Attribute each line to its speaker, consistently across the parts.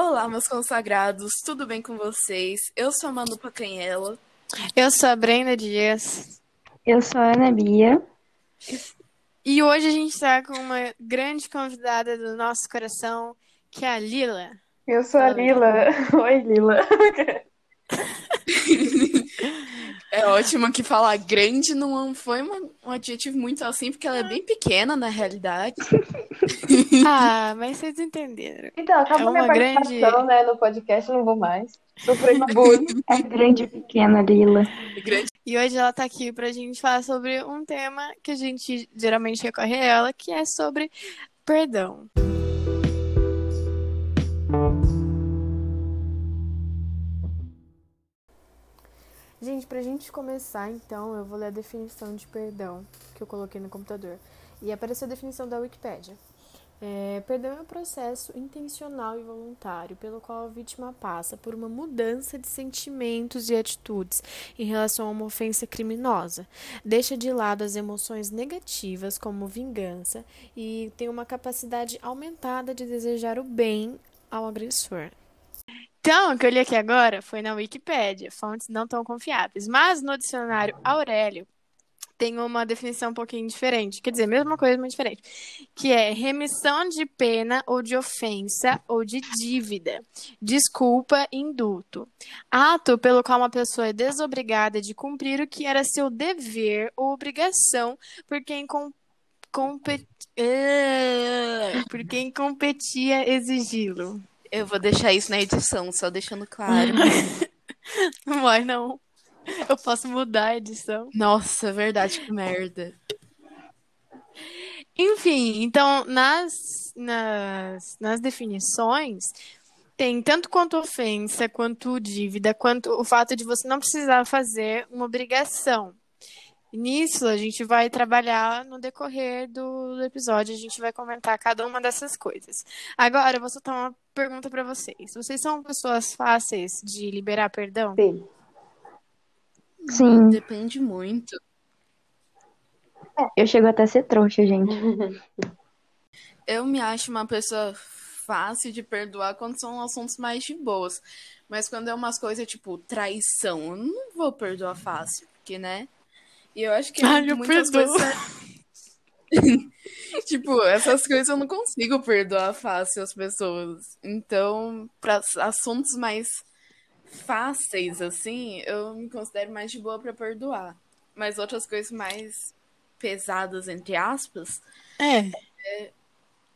Speaker 1: Olá, meus consagrados, tudo bem com vocês? Eu sou a Manu Pacanhela.
Speaker 2: Eu sou a Brenda Dias.
Speaker 3: Eu sou a Ana Bia.
Speaker 2: E hoje a gente está com uma grande convidada do nosso coração, que é a Lila.
Speaker 3: Eu sou a Lila. Oi, Lila.
Speaker 1: É ótimo que falar grande não foi uma- um adjetivo muito assim, porque ela é bem pequena na realidade.
Speaker 2: Ah, mas vocês entenderam.
Speaker 4: Então, acabou
Speaker 2: É
Speaker 4: minha
Speaker 2: grande-
Speaker 4: participação, né, no podcast, não vou mais. Sofrendo bullying.
Speaker 3: É grande e pequena, Lila.
Speaker 1: Grande.
Speaker 2: E hoje ela tá aqui pra gente falar sobre um tema que a gente geralmente recorre a ela, que é sobre perdão. Gente, pra gente começar, então, eu vou ler a definição de perdão que eu coloquei no computador. E apareceu a definição da Wikipédia. É, perdão é um processo intencional e voluntário pelo qual a vítima passa por uma mudança de sentimentos e atitudes em relação a uma ofensa criminosa. Deixa de lado as emoções negativas, como vingança, e tem uma capacidade aumentada de desejar o bem ao agressor. Então, o que eu li aqui agora foi na Wikipédia, fontes não tão confiáveis, mas no dicionário Aurélio tem uma definição um pouquinho diferente, quer dizer, mesma coisa, mas diferente, que é remissão de pena ou de ofensa ou de dívida, desculpa, indulto, ato pelo qual uma pessoa é desobrigada de cumprir o que era seu dever ou obrigação por quem. Eh, por quem competia exigi-lo.
Speaker 1: Eu vou deixar isso na edição, só deixando claro.
Speaker 2: Não vai, não. Eu posso mudar a edição.
Speaker 1: Nossa, verdade, que merda.
Speaker 2: Enfim, então, nas, nas, nas definições, tem tanto quanto ofensa, quanto dívida, quanto o fato de você não precisar fazer uma obrigação. Nisso, a gente vai trabalhar no decorrer do, do episódio, a gente vai comentar cada uma dessas coisas. Agora, eu vou soltar uma pergunta para vocês. Vocês são pessoas fáceis de liberar perdão?
Speaker 4: Sim.
Speaker 3: Sim,
Speaker 1: Depende muito.
Speaker 3: eu chego até a ser trouxa, gente.
Speaker 1: Eu me acho uma pessoa fácil de perdoar quando são assuntos mais de boas. Mas quando é umas coisas tipo traição, eu não vou perdoar fácil, porque, né? E eu acho que
Speaker 2: Ai, eu
Speaker 1: muitas
Speaker 2: perdoo.
Speaker 1: coisas. tipo, essas coisas eu não consigo perdoar fácil as pessoas. Então, para assuntos mais fáceis, assim, eu me considero mais de boa pra perdoar. Mas outras coisas mais pesadas, entre aspas,
Speaker 2: É.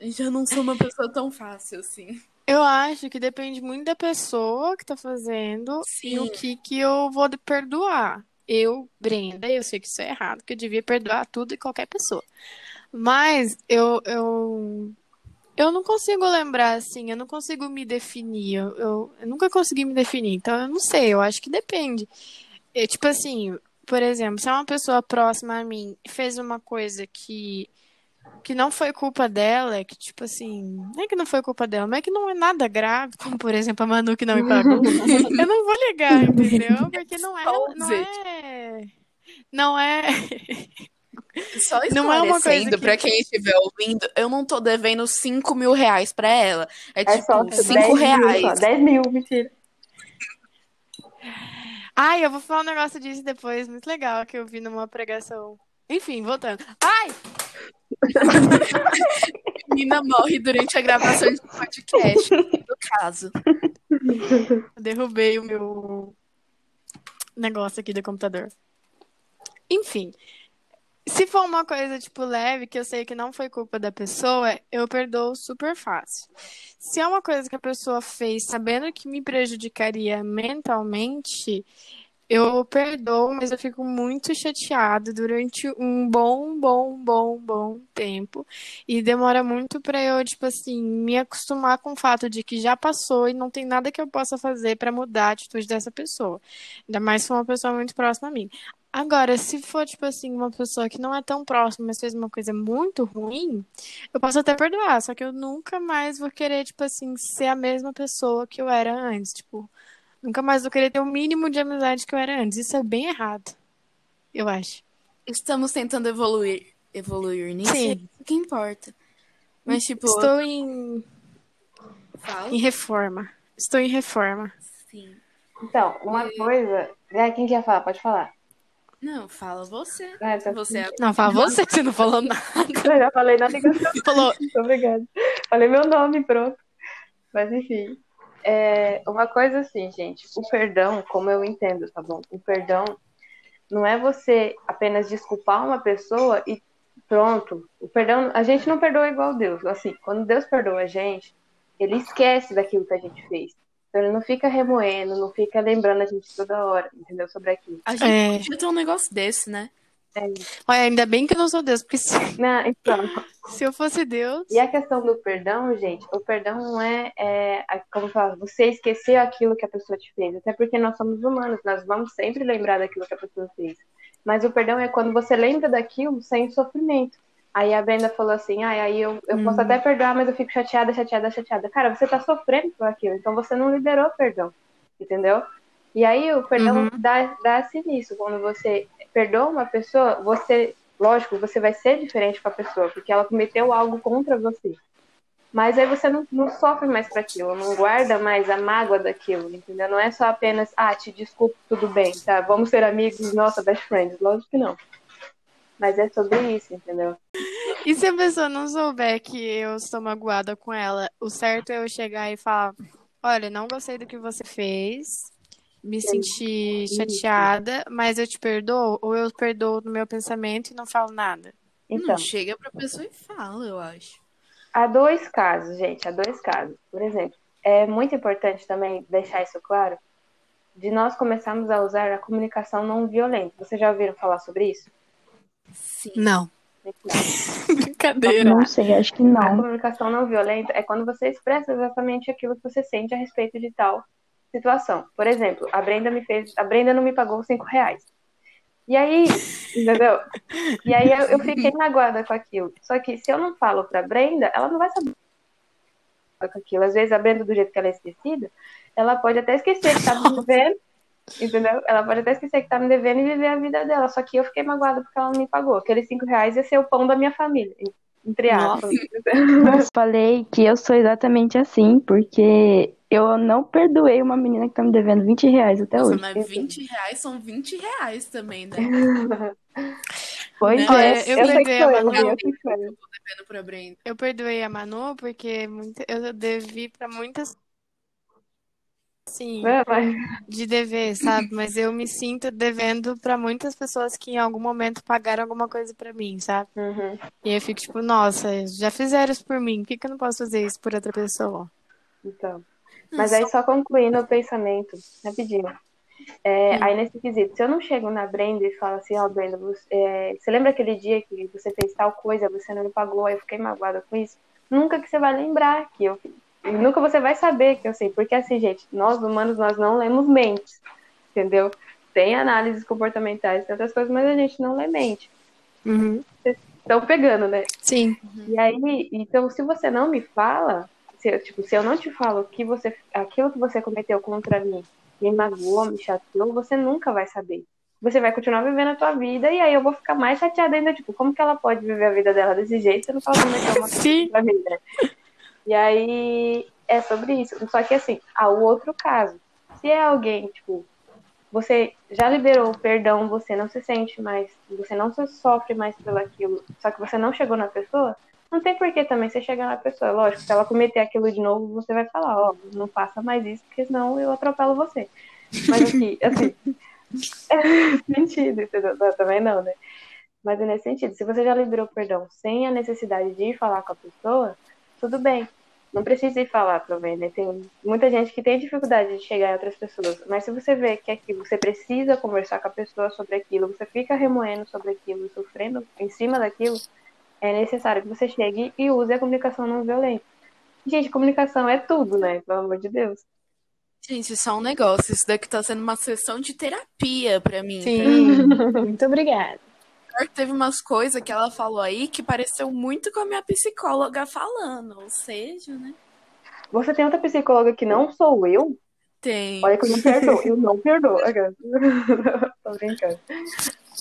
Speaker 1: já não sou uma pessoa tão fácil assim.
Speaker 2: Eu acho que depende muito da pessoa que tá fazendo e o
Speaker 1: Sim.
Speaker 2: que que eu vou perdoar. Eu, Brenda, eu sei que isso é errado, que eu devia perdoar tudo e qualquer pessoa. Mas eu, eu, eu não consigo lembrar assim, eu não consigo me definir. Eu, eu, eu nunca consegui me definir, então eu não sei, eu acho que depende. É, tipo assim, por exemplo, se é uma pessoa próxima a mim fez uma coisa que que não foi culpa dela, que tipo assim, não é que não foi culpa dela, mas é que não é nada grave, como por exemplo a Manu que não me pagou. Eu não vou ligar, entendeu? Porque não é, não é, não é,
Speaker 1: Só
Speaker 2: Não é uma coisa que-
Speaker 1: pra quem estiver ouvindo, eu não tô devendo 5 mil reais pra ela. É,
Speaker 4: É
Speaker 1: tipo
Speaker 4: só
Speaker 1: 5
Speaker 4: 10 mil, só.
Speaker 1: reais.
Speaker 4: 10 mil, mentira.
Speaker 2: Ai, eu vou falar um negócio disso depois, muito legal, que eu vi numa pregação. Enfim, voltando. Ai,
Speaker 1: A menina morre durante a gravação de um podcast, no caso.
Speaker 2: eu derrubei o meu negócio aqui do computador. Enfim, se for uma coisa, tipo, leve, que eu sei que não foi culpa da pessoa, eu perdoo super fácil. Se é uma coisa que a pessoa fez sabendo que me prejudicaria mentalmente, eu perdoo, mas eu fico muito chateado durante um bom, bom, bom, bom tempo. E demora muito pra eu, tipo assim, me acostumar com o fato de que já passou e não tem nada que eu possa fazer pra mudar a atitude dessa pessoa. Ainda mais se for uma pessoa muito próxima a mim. Agora, se for, tipo assim, uma pessoa que não é tão próxima, mas fez uma coisa muito ruim, eu posso até perdoar, só que eu nunca mais vou querer, tipo assim, ser a mesma pessoa que eu era antes. Tipo, nunca mais vou querer ter o mínimo de amizade que eu era antes. Isso é bem errado, eu acho.
Speaker 1: Estamos tentando evoluir. Evoluir nisso,
Speaker 2: Sim.
Speaker 1: é isso que importa. Mas, tipo,
Speaker 2: Estou em.
Speaker 1: Fala.
Speaker 2: Em reforma. Estou em reforma.
Speaker 1: Sim.
Speaker 4: Então, uma coisa. É, quem quer falar? Pode falar.
Speaker 1: Não, fala você.
Speaker 4: É, tá-
Speaker 1: Você é
Speaker 2: Não, fala você, você não falou nada.
Speaker 4: Eu já falei na ligação.
Speaker 2: Falou.
Speaker 4: Muito obrigada. Falei meu nome, pronto. Mas enfim. É, uma coisa assim, gente, o perdão, como eu entendo, tá bom? O perdão não é você apenas desculpar uma pessoa e pronto. O perdão, a gente não perdoa igual Deus. Assim, quando Deus perdoa a gente, ele esquece daquilo que a gente fez. Então ele não fica remoendo, não fica lembrando a gente toda hora, entendeu? Sobre aquilo.
Speaker 1: A gente
Speaker 2: É.
Speaker 1: podia ter um negócio desse, né?
Speaker 2: Olha, ainda bem que eu não sou Deus, porque se,
Speaker 4: Não, então,
Speaker 2: se eu fosse Deus.
Speaker 4: E a questão do perdão, gente, o perdão não é, é como fala, você esquecer aquilo que a pessoa te fez. Até porque nós somos humanos, nós vamos sempre lembrar daquilo que a pessoa fez. Mas o perdão é quando você lembra daquilo sem sofrimento. Aí a Brenda falou assim, ah, aí eu, eu posso até perdoar, mas eu fico chateada, chateada, chateada. Cara, você tá sofrendo por aquilo, então você não liberou o perdão, entendeu? E aí o perdão dá, dá-se nisso. Quando você perdoa uma pessoa, você, lógico, você vai ser diferente com a pessoa, porque ela cometeu algo contra você. Mas aí você não, não sofre mais para aquilo, não guarda mais a mágoa daquilo, entendeu? Não é só apenas, ah, te desculpo, tudo bem, tá? Vamos ser amigos, nossa, best friends. Lógico que não. Mas é sobre isso, entendeu?
Speaker 2: E se a pessoa não souber que eu estou magoada com ela, o certo é eu chegar e falar: Olha, não gostei do que você fez, me senti chateada, mas eu te perdoo, ou eu perdoo no meu pensamento e não falo nada.
Speaker 4: Então,
Speaker 1: Não, chega pra pessoa e fala, eu acho.
Speaker 4: há dois casos, gente, há dois casos. Por exemplo, é muito importante também deixar isso claro, de nós começarmos a usar a comunicação não violenta. Vocês já ouviram falar sobre isso?
Speaker 1: Sim.
Speaker 2: Não. Brincadeira.
Speaker 3: Não sei, acho que
Speaker 4: A
Speaker 3: não.
Speaker 4: comunicação não violenta é quando você expressa exatamente aquilo que você sente a respeito de tal situação. Por exemplo, a Brenda me fez, a Brenda não me pagou cinco reais. E aí, entendeu? E aí eu, eu fiquei magoada com aquilo. Só que se eu não falo pra Brenda, ela não vai saber com aquilo. Às vezes a Brenda, do jeito que ela é esquecida, ela pode até esquecer que tá me devendo, entendeu? Ela pode até esquecer que tá me devendo e viver a vida dela. Só que eu fiquei magoada porque ela não me pagou. Aqueles cinco reais ia ser o pão da minha família, entre aspas.
Speaker 3: Eu falei que eu sou exatamente assim, porque eu não perdoei uma menina que tá me devendo 20 reais até
Speaker 1: Nossa,
Speaker 3: hoje.
Speaker 1: mas 20 reais são 20 reais também, né?
Speaker 3: Pois
Speaker 1: Né?
Speaker 3: é.
Speaker 2: Eu
Speaker 4: Eu sei que
Speaker 2: perdoei a
Speaker 4: eu,
Speaker 2: Manu.
Speaker 4: eu eu.
Speaker 2: Eu perdoei a Manu porque eu devi pra muitas. Sim,
Speaker 4: É, mas-
Speaker 2: de dever, sabe? Mas eu me sinto devendo pra muitas pessoas que em algum momento pagaram alguma coisa pra mim, sabe?
Speaker 4: Uhum.
Speaker 2: E eu fico tipo, nossa, já fizeram isso por mim, por que que eu não posso fazer isso por outra pessoa?
Speaker 4: Então. Mas aí, só concluindo o pensamento, rapidinho. É, Aí, nesse quesito, se eu não chego na Brenda e falo assim, ó, Brenda, você, é, você lembra aquele dia que você fez tal coisa, você não me pagou, aí eu fiquei magoada com isso? Nunca que você vai lembrar que eu nunca você vai saber que eu sei, porque assim, gente, nós humanos, nós não lemos mentes, entendeu? Tem análises comportamentais, tem outras coisas, mas a gente não lê mente.
Speaker 2: Uhum.
Speaker 4: Estão pegando, né?
Speaker 2: Sim.
Speaker 4: E aí, então, se você não me fala, se, eu- tipo, se eu não te falo que você, aquilo que você cometeu contra mim me magoou, me chateou, você nunca vai saber. Você vai continuar vivendo a tua vida e aí eu vou ficar mais chateada ainda, tipo, como que ela pode viver a vida dela desse jeito? Você não fala como é que é uma
Speaker 2: Sim.
Speaker 4: pra mim, né? E aí é sobre isso. Só que assim, há o outro caso. Se é alguém, tipo, você já liberou o perdão, você não se sente mais, você não sofre mais pelo aquilo, só que você não chegou na pessoa, não tem por que também você chegar na pessoa. Lógico, se ela cometer aquilo de novo, você vai falar, ó, não faça mais isso, porque senão eu atropelo você. Mas aqui, assim, é nesse sentido, entendeu? Também não, né? Mas é nesse sentido. Se você já liberou o perdão sem a necessidade de ir falar com a pessoa, tudo bem. Não precisa ir falar também, né? Tem muita gente que tem dificuldade de chegar em outras pessoas. Mas se você vê que aquilo, você precisa conversar com a pessoa sobre aquilo, você fica remoendo sobre aquilo, sofrendo em cima daquilo, é necessário que você chegue e use a comunicação não violenta. Gente, comunicação é tudo, né? Pelo amor de Deus.
Speaker 1: Gente, só um negócio. Isso daqui tá sendo uma sessão de terapia pra mim.
Speaker 2: Sim. Muito obrigada.
Speaker 1: Pior que Teve umas coisas que ela falou aí que pareceu muito com a minha psicóloga falando. Ou seja, né?
Speaker 4: Você tem outra psicóloga que não sou eu?
Speaker 1: Tem.
Speaker 4: Olha que eu não perdoo. Eu não perdoo. Tô brincando.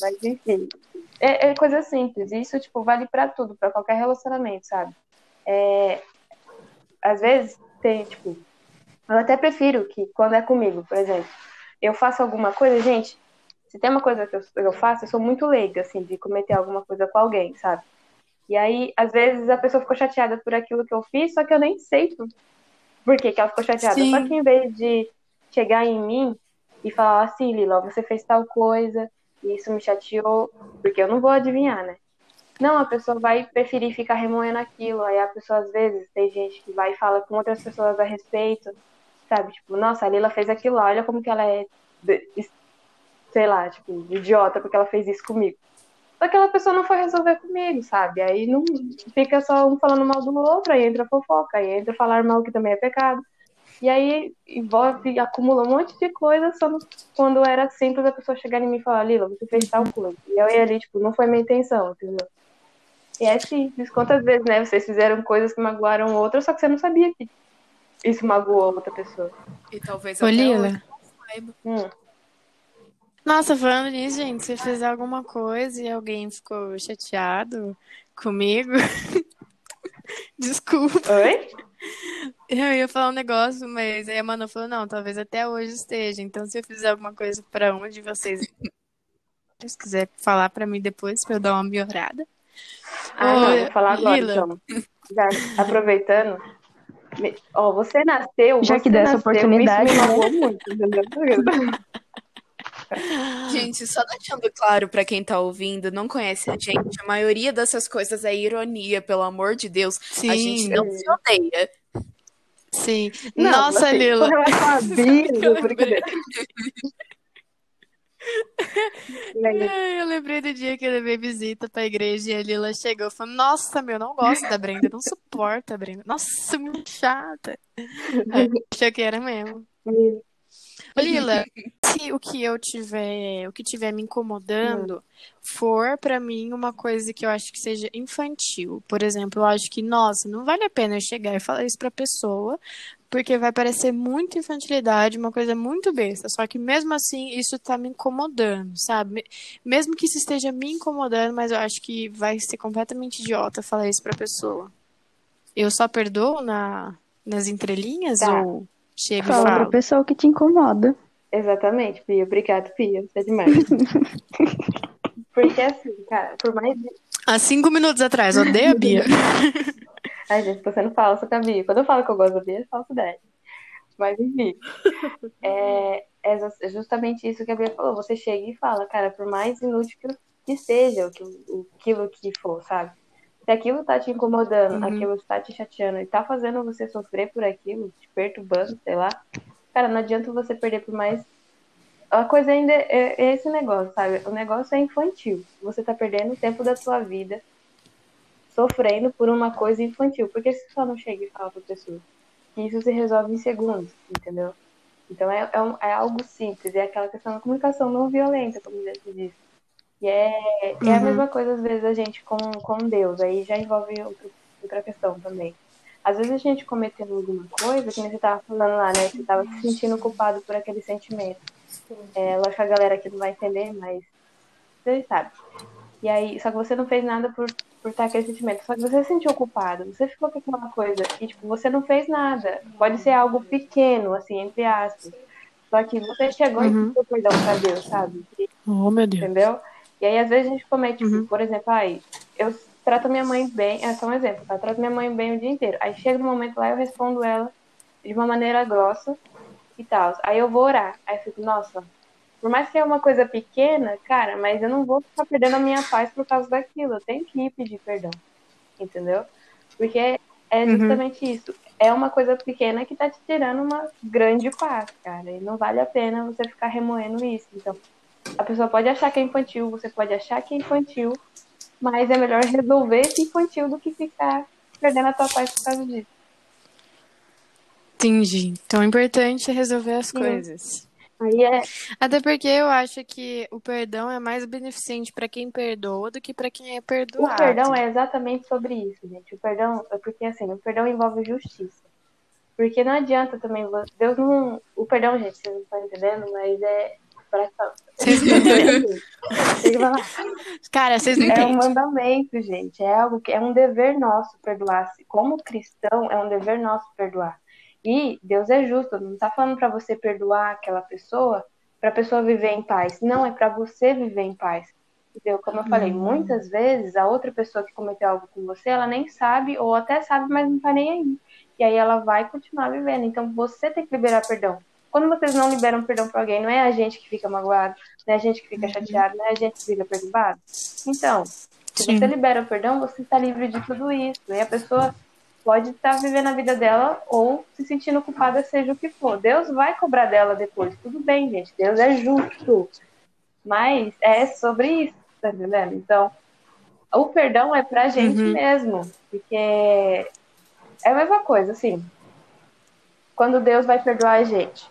Speaker 4: Mas enfim. É, é coisa simples. Isso, tipo, vale pra tudo, pra qualquer relacionamento, sabe? É, às vezes, tem, tipo, eu até prefiro que quando é comigo, por exemplo, eu faço alguma coisa, gente, se tem uma coisa que eu, eu faço, eu sou muito leiga, assim, de cometer alguma coisa com alguém, sabe? E aí, às vezes, a pessoa ficou chateada por aquilo que eu fiz, só que eu nem sei por, que, que ela ficou chateada.
Speaker 1: Sim.
Speaker 4: Só que em vez de chegar em mim e falar assim, Lila, você fez tal coisa, e isso me chateou, porque eu não vou adivinhar, né? Não, a pessoa vai preferir ficar remoendo aquilo. Aí a pessoa, às vezes, tem gente que vai e fala com outras pessoas a respeito, sabe? Tipo, nossa, a Lila fez aquilo lá, olha como que ela é, sei lá, tipo, idiota porque ela fez isso comigo. Só que aquela pessoa não foi resolver comigo, sabe? Aí não fica só um falando mal do outro, aí entra fofoca, aí entra falar mal que também é pecado. E aí envolve, acumula um monte de coisa só no, quando era simples a pessoa chegar em mim e falar, Lila, você fez tal coisa. E eu ia ali, tipo, não foi minha intenção, entendeu? E é simples. Quantas vezes, né, vocês fizeram coisas que magoaram outra, só que você não sabia que isso magoou outra pessoa.
Speaker 1: E talvez
Speaker 2: Ô,
Speaker 1: até
Speaker 2: Lila.
Speaker 1: hoje não saiba.
Speaker 4: Hum.
Speaker 2: Nossa, falando nisso, gente, se fizer alguma coisa e alguém ficou chateado comigo, desculpa.
Speaker 4: Oi?
Speaker 2: Eu ia falar um negócio, mas aí a Manu falou, não, talvez até hoje esteja. Então, se eu fizer alguma coisa pra um de vocês, se quiser falar pra mim depois, pra eu dar uma melhorada.
Speaker 4: Ah,
Speaker 2: Ô,
Speaker 4: não, vou falar agora,
Speaker 2: Lila.
Speaker 4: então. Já aproveitando. me- Ó, você nasceu.
Speaker 3: Já
Speaker 4: você
Speaker 3: que der essa
Speaker 4: nasceu,
Speaker 3: oportunidade,
Speaker 4: Isso me
Speaker 3: né?
Speaker 4: magoou muito, entendeu?
Speaker 1: Gente, só deixando claro pra quem tá ouvindo, não conhece a gente, a maioria dessas coisas é ironia, pelo amor de Deus. A gente
Speaker 2: Sim,
Speaker 1: não se odeia.
Speaker 2: sim.
Speaker 4: Não,
Speaker 2: Nossa,
Speaker 4: assim,
Speaker 2: Lila. Ai, Eu lembrei do dia que eu levei visita pra igreja e a Lila chegou e falou: Nossa, meu, não gosto da Brenda, não suporta a Brenda. Nossa, muito chata. Aí, Achei que era mesmo. Lila, se o que eu tiver, o que tiver me incomodando for pra mim uma coisa que eu acho que seja infantil, por exemplo, eu acho que, nossa, não vale a pena eu chegar e falar isso pra pessoa, porque vai parecer muita infantilidade, uma coisa muito besta. Só que mesmo assim, isso tá me incomodando, sabe? Me- Mesmo que isso esteja me incomodando, mas eu acho que vai ser completamente idiota falar isso pra pessoa. Eu só perdoo na, nas entrelinhas
Speaker 4: Tá.
Speaker 2: ou chego e
Speaker 3: Fala pra
Speaker 2: falo?
Speaker 3: pessoa que te incomoda.
Speaker 4: Exatamente, Pia. Obrigado, Pia. Você é demais. Porque assim, cara, por mais.
Speaker 2: Há cinco minutos atrás, odeia a Bia.
Speaker 4: Ai, gente, tô sendo falsa com a Bia. Quando eu falo que eu gosto da Bia, é falsidade. Mas enfim. É, é ju- justamente isso que a Bia falou. Você chega e fala, cara, por mais inútil que, seja o que, o, aquilo que for, sabe? Se aquilo tá te incomodando,
Speaker 2: Uhum.
Speaker 4: aquilo tá te chateando e tá fazendo você sofrer por aquilo, te perturbando, sei lá, cara, não adianta você perder por mais. A coisa ainda é, é esse negócio, sabe? O negócio é infantil. Você tá perdendo o tempo da sua vida sofrendo por uma coisa infantil. Porque se só não chega e fala pra pessoa que isso se resolve em segundos, entendeu? Então é, é, um- é algo simples, é aquela questão da comunicação não violenta, como já se disse. E é, é a
Speaker 2: Uhum.
Speaker 4: mesma coisa, às vezes, a gente com, com Deus, aí já envolve outro- outra questão também. Às vezes a gente cometendo alguma coisa, que você tava falando lá, né? Você tava se sentindo culpado por aquele sentimento. É, lógico que a galera aqui não vai entender, mas você sabe. E aí, só que você não fez nada por, por estar aquele sentimento. Só que você se sentiu culpado. Você ficou com aquela coisa e, tipo, você não fez nada. Pode ser algo pequeno, assim, entre aspas. Só que você chegou
Speaker 2: Uhum.
Speaker 4: e pediu perdão pra Deus, sabe? E-
Speaker 2: Oh, meu Deus.
Speaker 4: Entendeu? E aí, às vezes, a gente comete, tipo,
Speaker 2: Uhum.
Speaker 4: por exemplo, ai, eu trato minha mãe bem, é só um exemplo, tá? Eu trato minha mãe bem o dia inteiro. Aí chega no momento lá, eu respondo ela de uma maneira grossa e tal. Aí eu vou orar. Aí eu fico, nossa, por mais que é uma coisa pequena, cara, mas eu não vou ficar perdendo a minha paz por causa daquilo. Eu tenho que ir pedir perdão. Entendeu? Porque é
Speaker 2: Uhum.
Speaker 4: justamente isso. É uma coisa pequena que tá te tirando uma grande paz, cara. E não vale a pena você ficar remoendo isso. Então, a pessoa pode achar que é infantil, você pode achar que é infantil, mas é melhor resolver esse infantil do que ficar perdendo a tua paz por causa disso.
Speaker 2: Entendi. Então, o importante é resolver as
Speaker 4: Sim.
Speaker 2: coisas.
Speaker 4: Aí é,
Speaker 2: Até porque eu acho que o perdão é mais beneficente pra quem perdoa do que pra quem é
Speaker 4: o
Speaker 2: perdoado.
Speaker 4: perdão é exatamente sobre isso, gente. O perdão é porque assim, o perdão envolve justiça. Porque não adianta também, Deus não, o perdão, gente, vocês não estão entendendo, mas é
Speaker 2: Vocês
Speaker 4: falar.
Speaker 2: Cara, vocês não
Speaker 4: É um
Speaker 2: entendem.
Speaker 4: mandamento, gente. É algo que é um dever nosso perdoar. Como cristão, é um dever nosso perdoar. E Deus é justo, não tá falando para você perdoar aquela pessoa para a pessoa viver em paz. Não, é para você viver em paz. Entendeu? Como eu falei,
Speaker 2: Hum.
Speaker 4: muitas vezes a outra pessoa que cometeu algo com você, ela nem sabe, ou até sabe, mas não tá nem aí. E aí ela vai continuar vivendo. Então você tem que liberar perdão. Quando vocês não liberam perdão para alguém, não é a gente que fica magoado, não é a gente que fica chateado, não é a gente que fica perturbado. Então, se
Speaker 2: Sim.
Speaker 4: você libera o perdão, você está livre de tudo isso. E a pessoa pode estar vivendo a vida dela ou se sentindo culpada, seja o que for. Deus vai cobrar dela depois. Tudo bem, gente. Deus é justo. Mas é sobre isso, tá entendendo? Então, o perdão é pra gente
Speaker 2: Uhum.
Speaker 4: mesmo. Porque é a mesma coisa, assim. Quando Deus vai perdoar a gente.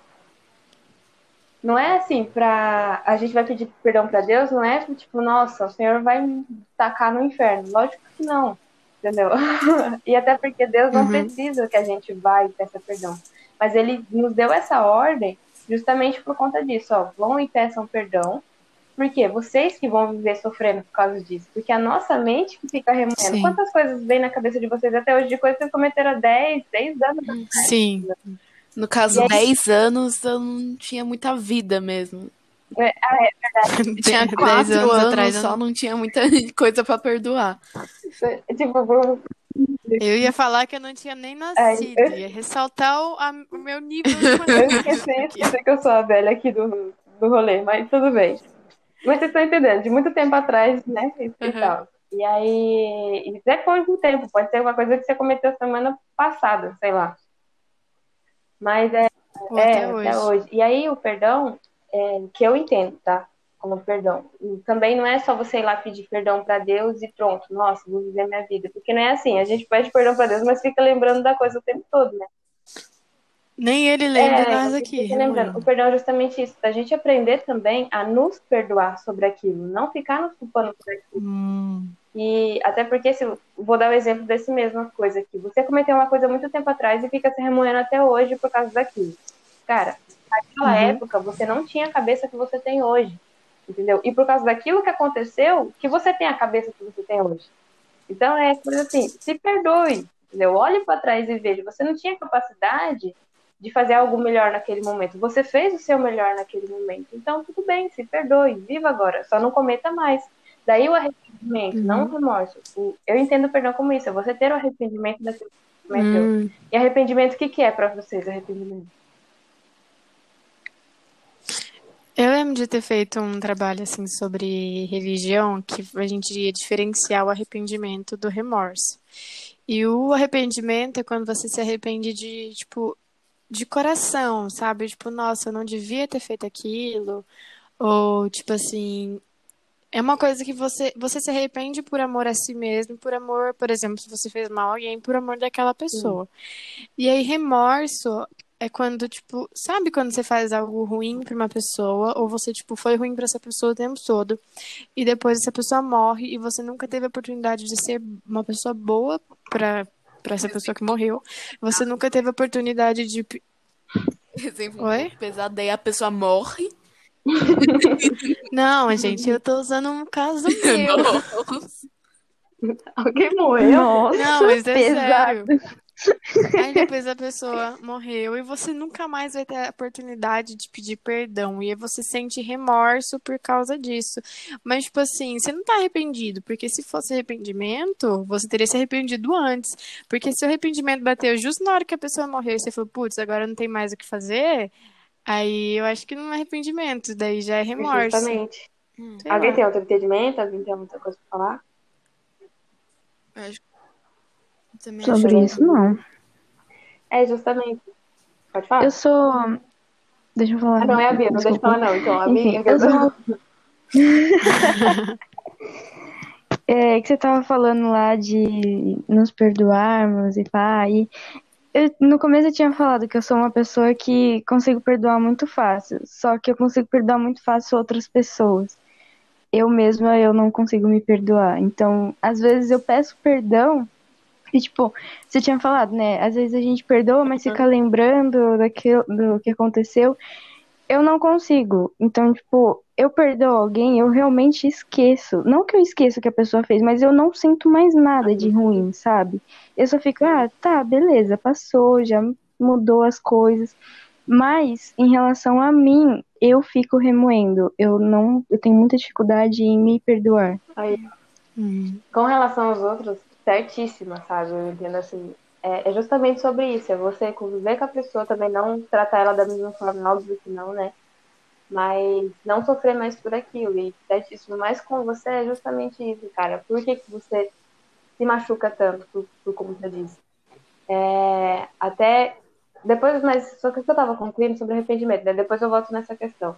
Speaker 4: Não é assim, pra. A gente vai pedir perdão pra Deus, não é tipo, nossa, o Senhor vai me tacar no inferno. Lógico que não. Entendeu? e até porque Deus não
Speaker 2: Uhum.
Speaker 4: precisa que a gente vá e peça perdão. Mas ele nos deu essa ordem justamente por conta disso, ó. Vão e peçam perdão. Porque vocês que vão viver sofrendo por causa disso. Porque a nossa mente que fica remoendo.
Speaker 2: Sim.
Speaker 4: Quantas coisas vem na cabeça de vocês até hoje de coisas que vocês cometeram há 10, 10 anos
Speaker 2: Sim.
Speaker 1: No caso,
Speaker 4: E aí-
Speaker 1: 10 anos eu não tinha muita vida mesmo.
Speaker 4: É, ah, é
Speaker 1: Eu tinha
Speaker 2: Dez
Speaker 1: 4
Speaker 2: anos
Speaker 1: anos,
Speaker 2: atrás,
Speaker 1: só não tinha muita coisa pra perdoar.
Speaker 4: Tipo, vou-
Speaker 2: Eu ia falar que eu não tinha nem nascido.
Speaker 4: eu-
Speaker 2: Ia ressaltar o, a- o meu nível de
Speaker 4: eu esqueci, esqueci que eu sou a velha aqui do, do rolê, mas tudo bem. Mas vocês estão entendendo, de muito tempo atrás, né? E
Speaker 2: Uhum.
Speaker 4: tal. E aí, e depois do tempo, pode ser uma coisa que você cometeu semana passada, sei lá. Mas é,
Speaker 2: Ou
Speaker 4: É,
Speaker 2: até hoje.
Speaker 4: até hoje. E aí o perdão, é, que eu entendo, tá? Como perdão. E também não é só você ir lá pedir perdão pra Deus e pronto, nossa, vou viver minha vida. Porque não é assim, a gente pede perdão pra Deus, mas fica lembrando da coisa o tempo todo, né?
Speaker 2: Nem ele lembra
Speaker 4: É,
Speaker 2: nós aqui.
Speaker 4: lembrando. O perdão é justamente isso, da gente aprender também a nos perdoar sobre aquilo, não ficar nos culpando por aquilo.
Speaker 2: Hum,
Speaker 4: E até porque, se, vou dar o exemplo desse mesma coisa aqui. Você cometeu uma coisa muito tempo atrás e fica se remoendo até hoje por causa daquilo. Cara, naquela
Speaker 2: Uhum.
Speaker 4: época você não tinha a cabeça que você tem hoje. Entendeu? E por causa daquilo que aconteceu, que você tem a cabeça que você tem hoje. Então é coisa assim, se perdoe. Entendeu? Olhe para trás e veja. Você não tinha capacidade de fazer algo melhor naquele momento. Você fez o seu melhor naquele momento. Então, tudo bem, se perdoe, viva agora, só não cometa mais. Daí o arrependimento,
Speaker 2: Uhum.
Speaker 4: não o remorso. O- eu entendo o perdão como isso, é você ter o arrependimento daquilo que cometeu.
Speaker 2: hum.
Speaker 4: E arrependimento, o que, que é para vocês, arrependimento?
Speaker 2: Eu lembro de ter feito um trabalho assim sobre religião que a gente ia diferenciar o arrependimento do remorso. E o arrependimento é quando você se arrepende de, tipo, de coração, sabe? Tipo, nossa, eu não devia ter feito aquilo. Ou, tipo assim, é uma coisa que você, você se arrepende por amor a si mesmo, por amor, por exemplo, se você fez mal a alguém, por amor daquela pessoa. E aí, remorso é quando, tipo, sabe quando você faz algo ruim pra uma pessoa, ou você, tipo, foi ruim pra essa pessoa o tempo todo, e depois essa pessoa morre e você nunca teve a oportunidade de ser uma pessoa boa pra, pra essa pessoa que morreu. Você nunca teve a oportunidade de.
Speaker 1: Exemplo
Speaker 2: Oi?
Speaker 1: pesado, daí a pessoa morre.
Speaker 2: Não, gente, eu tô usando um caso meu.
Speaker 1: Nossa.
Speaker 4: Alguém morreu?
Speaker 3: Nossa,
Speaker 2: Não, mas é
Speaker 3: pesado.
Speaker 2: sério. Aí depois a pessoa morreu e você nunca mais vai ter a oportunidade de pedir perdão. E aí você sente remorso por causa disso. Mas, tipo assim, você não tá arrependido, porque se fosse arrependimento, você teria se arrependido antes. Porque se o arrependimento bateu justo na hora que a pessoa morreu e você falou, putz, agora não tem mais o que fazer, aí eu acho que não é arrependimento, daí já é remorso.
Speaker 4: Justamente.
Speaker 2: Sei
Speaker 4: Alguém
Speaker 2: lá.
Speaker 4: tem outro entendimento? Alguém tem outra coisa pra falar?
Speaker 1: Eu acho- eu também
Speaker 3: Sobre
Speaker 1: acho-
Speaker 3: isso, não.
Speaker 4: É, justamente. Pode falar?
Speaker 3: Eu sou. Deixa eu falar.
Speaker 4: Ah, não, é a Bia, não deixa eu falar não. Então, a
Speaker 3: Enfim,
Speaker 4: Bia...
Speaker 3: eu sou. É que você tava falando lá de nos perdoarmos e pá, e eu- no começo eu tinha falado que eu sou uma pessoa que consigo perdoar muito fácil, só que eu consigo perdoar muito fácil outras pessoas. Eu mesma eu não consigo me perdoar. Então, às vezes eu peço perdão e tipo, você tinha falado, né? Às vezes a gente perdoa, mas fica lembrando daquilo do que aconteceu. Eu não consigo. Então, tipo, eu perdoo alguém, eu realmente esqueço. Não que eu esqueça o que a pessoa fez, mas eu não sinto mais nada de ruim, sabe? Eu só fico, ah, tá, beleza, passou, já mudou as coisas. Mas, em relação a mim, eu fico remoendo. Eu não, eu tenho muita dificuldade em me perdoar.
Speaker 4: Aí,
Speaker 2: Hum.
Speaker 4: com relação aos outros, certíssima, sabe? Eu entendo assim. É, é justamente sobre isso, é você conviver com a pessoa também, não tratar ela da mesma forma, óbvio que não, né? Mas não sofrer mais por aquilo. E certíssimo, mas com você é justamente isso, cara. Por que, que você se machuca tanto por, por conta disso? É, até depois, mas só que eu tava concluindo sobre arrependimento, né? Depois eu volto nessa questão.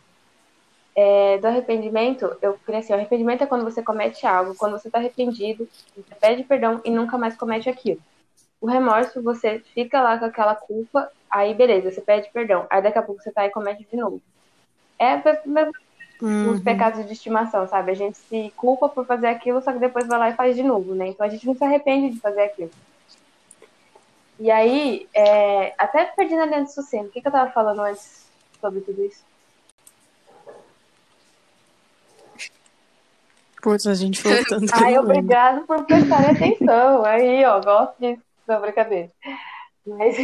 Speaker 4: É, do arrependimento, eu queria assim, o arrependimento é quando você comete algo, quando você tá arrependido, você pede perdão e nunca mais comete aquilo. O remorso, você fica lá com aquela culpa, aí beleza, você pede perdão, aí daqui a pouco você tá e comete de novo. É
Speaker 2: Uhum.
Speaker 4: os pecados de estimação, sabe? A gente se culpa por fazer aquilo, só que depois vai lá e faz de novo, né? Então a gente não se arrepende de fazer aquilo. E aí, é, até perdi na linha de suceno. O que, que eu tava falando antes sobre tudo isso?
Speaker 2: Putz, a gente falou tanto que
Speaker 4: Ai, obrigado por prestar atenção. Aí, ó, gosto disso. Não, brincadeira. Mas,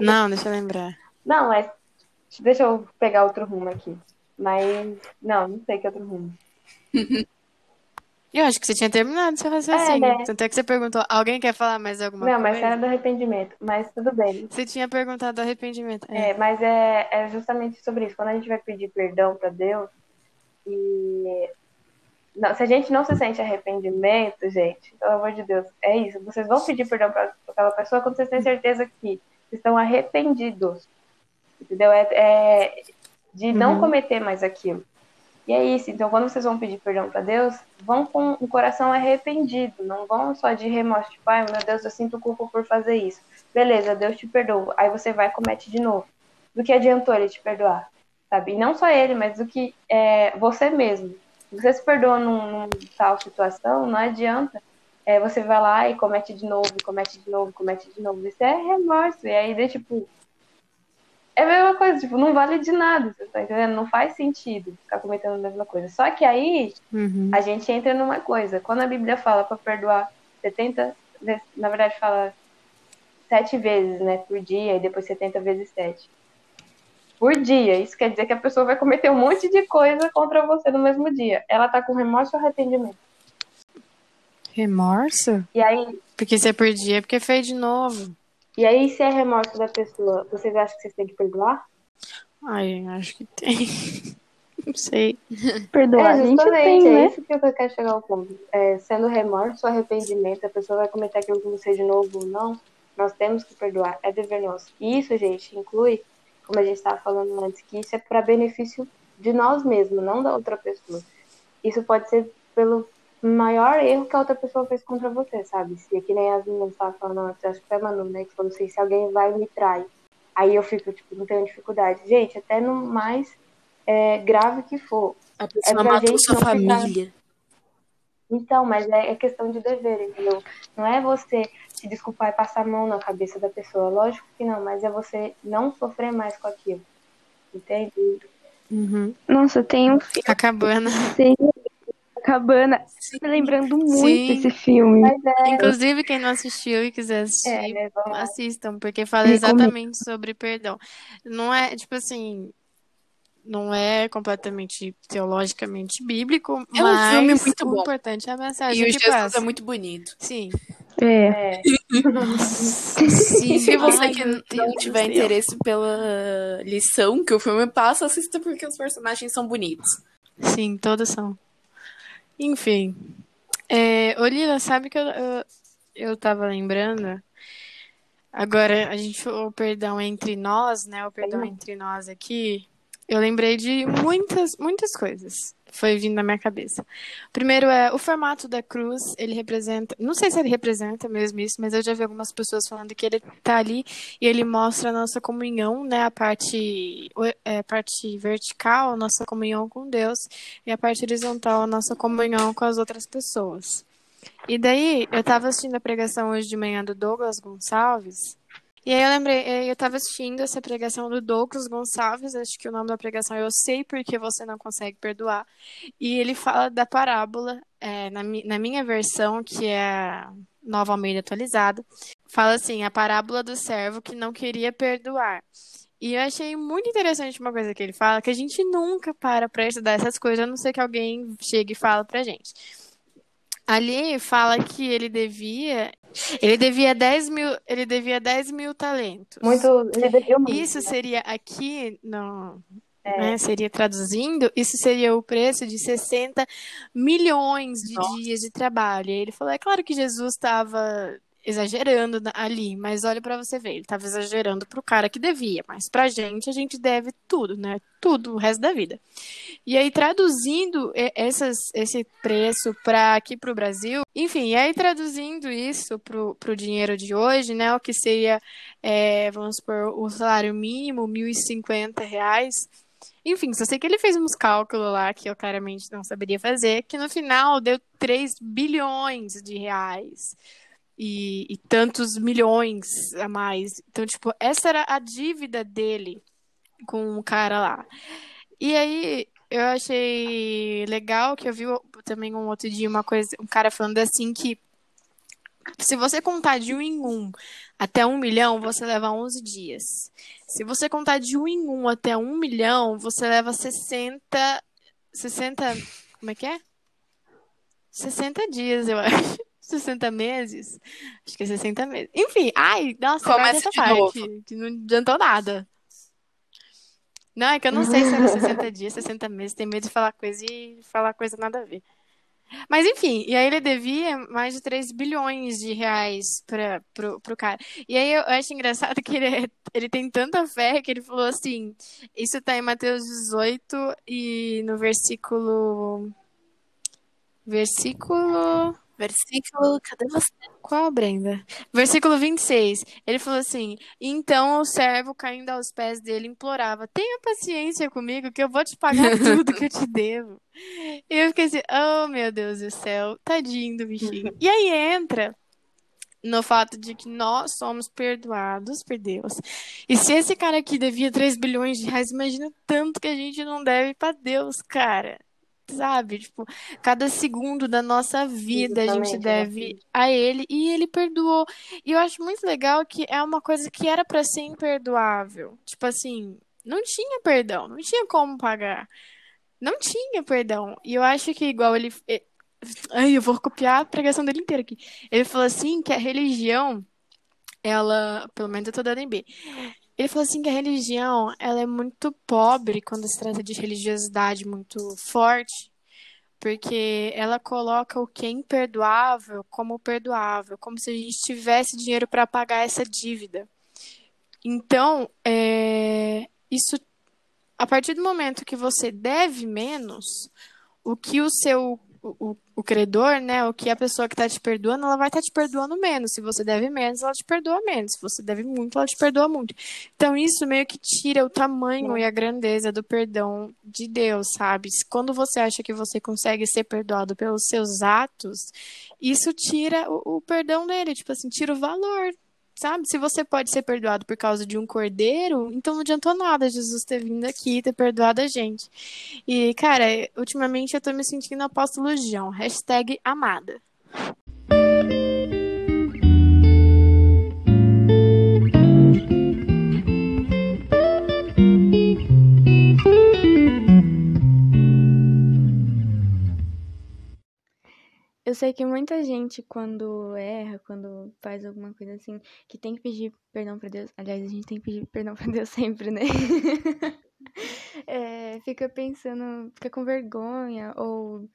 Speaker 2: Não, deixa eu lembrar.
Speaker 4: não, mas deixa eu pegar outro rumo aqui. Mas, não, não sei que outro rumo.
Speaker 2: Eu acho que você tinha terminado seu raciocínio.
Speaker 4: É, né?
Speaker 2: Tanto é que você perguntou, alguém quer falar mais alguma
Speaker 4: não,
Speaker 2: coisa?
Speaker 4: mas era do arrependimento. Mas tudo bem.
Speaker 2: Você tinha perguntado do arrependimento. É.
Speaker 4: É, mas é, é justamente sobre isso. Quando a gente vai pedir perdão para Deus, e não, se a gente não se sente arrependimento, gente, pelo amor de Deus, é isso. Vocês vão pedir perdão para aquela pessoa quando vocês têm certeza que estão arrependidos. Entendeu? É, é de não
Speaker 2: Uhum.
Speaker 4: cometer mais aquilo. E é isso. Então, quando vocês vão pedir perdão para Deus, vão com o coração arrependido. Não vão só de remorso, tipo, ai meu Deus, eu sinto culpa por fazer isso. Beleza, Deus te perdoa. Aí você vai e comete de novo. Do que adiantou ele te perdoar? Sabe? E não só ele, mas do que é, você mesmo. Se você se perdoa num, num tal situação, não adianta. É, você vai lá e comete de novo, comete de novo, comete de novo. Isso é remorso. E aí, daí, tipo, é a mesma coisa, tipo, não vale de nada, você tá entendendo? Não faz sentido ficar cometendo a mesma coisa. Só que aí
Speaker 2: Uhum.
Speaker 4: a gente entra numa coisa. Quando a Bíblia fala para perdoar 70, vezes- na verdade fala sete vezes, né, por dia, e depois 70 vezes sete. Por dia. Isso quer dizer que a pessoa vai cometer um monte de coisa contra você no mesmo dia. Ela tá com remorso ou arrependimento?
Speaker 2: Remorso?
Speaker 4: E aí,
Speaker 2: Porque você perdia, porque fez de novo.
Speaker 4: e aí se é remorso da pessoa, vocês acham que vocês têm que perdoar?
Speaker 2: Ai, acho que tem. Não sei.
Speaker 3: Perdoar, a
Speaker 4: é,
Speaker 3: gente
Speaker 4: justamente,
Speaker 3: tem,
Speaker 4: é
Speaker 3: né?
Speaker 4: isso que eu quero chegar ao ponto. É, sendo remorso ou arrependimento, a pessoa vai cometer aquilo com você de novo ou não, nós temos que perdoar, é dever nosso. E isso, gente, inclui, como a gente estava falando antes, que isso é para benefício de nós mesmos, não da outra pessoa. Isso pode ser pelo maior erro que a outra pessoa fez contra você, sabe? Se é que nem as meninas estavam falando antes, acho que foi a Manu, né? Que falou assim, se alguém vai e me trai. Aí eu fico, tipo, não tenho dificuldade. Gente, até no mais é, grave que for.
Speaker 1: A pessoa
Speaker 4: pra
Speaker 1: matou
Speaker 4: gente
Speaker 1: sua
Speaker 4: não ficar-
Speaker 1: família.
Speaker 4: Então, mas é, é questão de dever, entendeu? Não é você se desculpar e passar a mão na cabeça da pessoa. Lógico que não, mas é você não sofrer mais com aquilo. Entende?
Speaker 2: Uhum.
Speaker 3: Nossa, tem um filme
Speaker 2: A cabana.
Speaker 3: Cabana. Tô lembrando muito
Speaker 2: Sim.
Speaker 3: esse filme.
Speaker 4: Mas é,
Speaker 2: Inclusive, quem não assistiu e quiser assistir,
Speaker 4: é né?
Speaker 2: Assistam, porque fala exatamente sobre perdão. Não é, tipo assim, não é completamente teologicamente bíblico,
Speaker 1: É um
Speaker 2: mas
Speaker 1: filme muito
Speaker 2: o
Speaker 1: bom.
Speaker 2: importante é a mensagem
Speaker 1: E o
Speaker 2: que
Speaker 1: Jesus
Speaker 2: passa.
Speaker 1: é muito bonito.
Speaker 2: Sim.
Speaker 3: É.
Speaker 4: É,
Speaker 2: Sim.
Speaker 1: Se você
Speaker 2: Ai,
Speaker 1: que não
Speaker 2: Deus
Speaker 1: tiver
Speaker 2: céu.
Speaker 1: interesse pela lição que o filme passa, assista porque os personagens são bonitos.
Speaker 2: Sim, todos são. Enfim. É, sabe que eu, eu, eu tava lembrando? Agora, a gente falou o perdão entre nós, né? O perdão entre nós aqui. Eu lembrei de muitas, muitas coisas. Foi vindo na minha cabeça. Primeiro é o formato da cruz, ele representa, não sei se ele representa mesmo isso, mas eu já vi algumas pessoas falando que ele tá ali e ele mostra a nossa comunhão, né? A parte, é, a parte vertical, a nossa comunhão com Deus, e a parte horizontal, a nossa comunhão com as outras pessoas. E daí, eu tava assistindo a pregação hoje de manhã do Douglas Gonçalves, e aí eu lembrei, eh, eu tava assistindo essa pregação do Douglas Gonçalves, acho que o nome da pregação é Eu Sei Porque Você Não Consegue Perdoar, e ele fala da parábola, eh, na, na minha versão, que é Nova Almeida atualizada, fala assim, a parábola do servo que não queria perdoar. E eu achei muito interessante uma coisa que ele fala, que a gente nunca para pra estudar essas coisas, a não ser que alguém chegue e fala pra gente. Ali fala que ele devia. Ele devia 10 mil, ele devia 10 mil talentos.
Speaker 4: Muito. Ele devia muito.
Speaker 2: Isso seria aqui no, né, seria traduzindo, isso seria o preço de 60 milhões de
Speaker 1: Nossa.
Speaker 2: dias de trabalho. E ele falou: é claro que Jesus estava exagerando ali, mas olha pra você ver, ele estava exagerando pro cara que devia, mas pra gente a gente deve tudo, né? Tudo o resto da vida. E aí traduzindo essas, esse preço para aqui pro Brasil, enfim, e aí traduzindo isso pro, pro dinheiro de hoje, né? O que seria, é, vamos supor, o salário mínimo, 1.050 reais. Enfim, só sei que ele fez uns cálculos lá que eu claramente não saberia fazer, que no final deu 3 bilhões de reais. E, e tantos milhões a mais. Então, tipo, essa era a dívida dele com o cara lá. E aí, eu achei legal que eu vi também um outro dia uma coisa, um cara falando assim que se você contar de um em um até um milhão, você leva 11 dias. Se você contar de um em um até um milhão, você leva 60. 60. Como é que é? 60 dias, eu acho. 60 meses? Acho que é 60 meses. Enfim, ai, nossa,
Speaker 1: Começa
Speaker 2: essa
Speaker 1: de
Speaker 2: parte,
Speaker 1: novo.
Speaker 2: que não adiantou nada. Não, é que eu não sei se era 60 dias, 60 meses, tem medo de falar coisa e falar coisa nada a ver. Mas enfim, e aí ele devia mais de 3 bilhões de reais para pro, pro cara. E aí eu acho engraçado que ele, ele tem tanta fé que ele falou assim: isso tá em Mateus 18 e no versículo. Versículo.
Speaker 1: Versículo, cadê você?
Speaker 2: Qual, Brenda? Versículo 26. Ele falou assim: Então o servo, caindo aos pés dele, implorava: Tenha paciência comigo, que eu vou te pagar tudo que eu te devo. E eu fiquei assim: Oh, meu Deus do céu, tadinho do bichinho. E aí entra no fato de que nós somos perdoados por Deus. E se esse cara aqui devia 3 bilhões de reais, imagina o tanto que a gente não deve pra Deus, cara. Sabe? Tipo, cada segundo da nossa vida a gente
Speaker 4: Exatamente, né?
Speaker 2: deve a ele e ele perdoou. E eu acho muito legal que é uma coisa que era pra ser imperdoável. Tipo assim, não tinha perdão, não tinha como pagar. Não tinha perdão. E eu acho que igual ele Ai, eu vou copiar a pregação dele inteira aqui. Ele falou assim que a religião, ela, pelo menos eu tô dando em B. Ele falou assim que a religião, ela é muito pobre quando se trata de religiosidade muito forte, porque ela coloca o que é imperdoável como perdoável, como se a gente tivesse dinheiro para pagar essa dívida. Então, é, isso, a partir do momento que você deve menos, o que o seu o, o, credor, né, o que a pessoa que está te perdoando, ela vai estar te perdoando menos. Se você deve menos, ela te perdoa menos. Se você deve muito, ela te perdoa muito. Então, isso meio que tira o tamanho e a grandeza do perdão de Deus, sabe? Quando você acha que você consegue ser perdoado pelos seus atos, isso tira o, o perdão dele, tipo assim, tira o valor. Sabe? Se você pode ser perdoado por causa de um cordeiro, então não adiantou nada Jesus ter vindo aqui e ter perdoado a gente. E, cara, ultimamente eu tô me sentindo apóstolo João. Hashtag amada.
Speaker 3: Sei que muita gente, quando erra, quando faz alguma coisa assim, que tem que pedir perdão pra Deus. Aliás, a gente tem que pedir perdão pra Deus sempre, né? É, fica pensando, fica com vergonha ou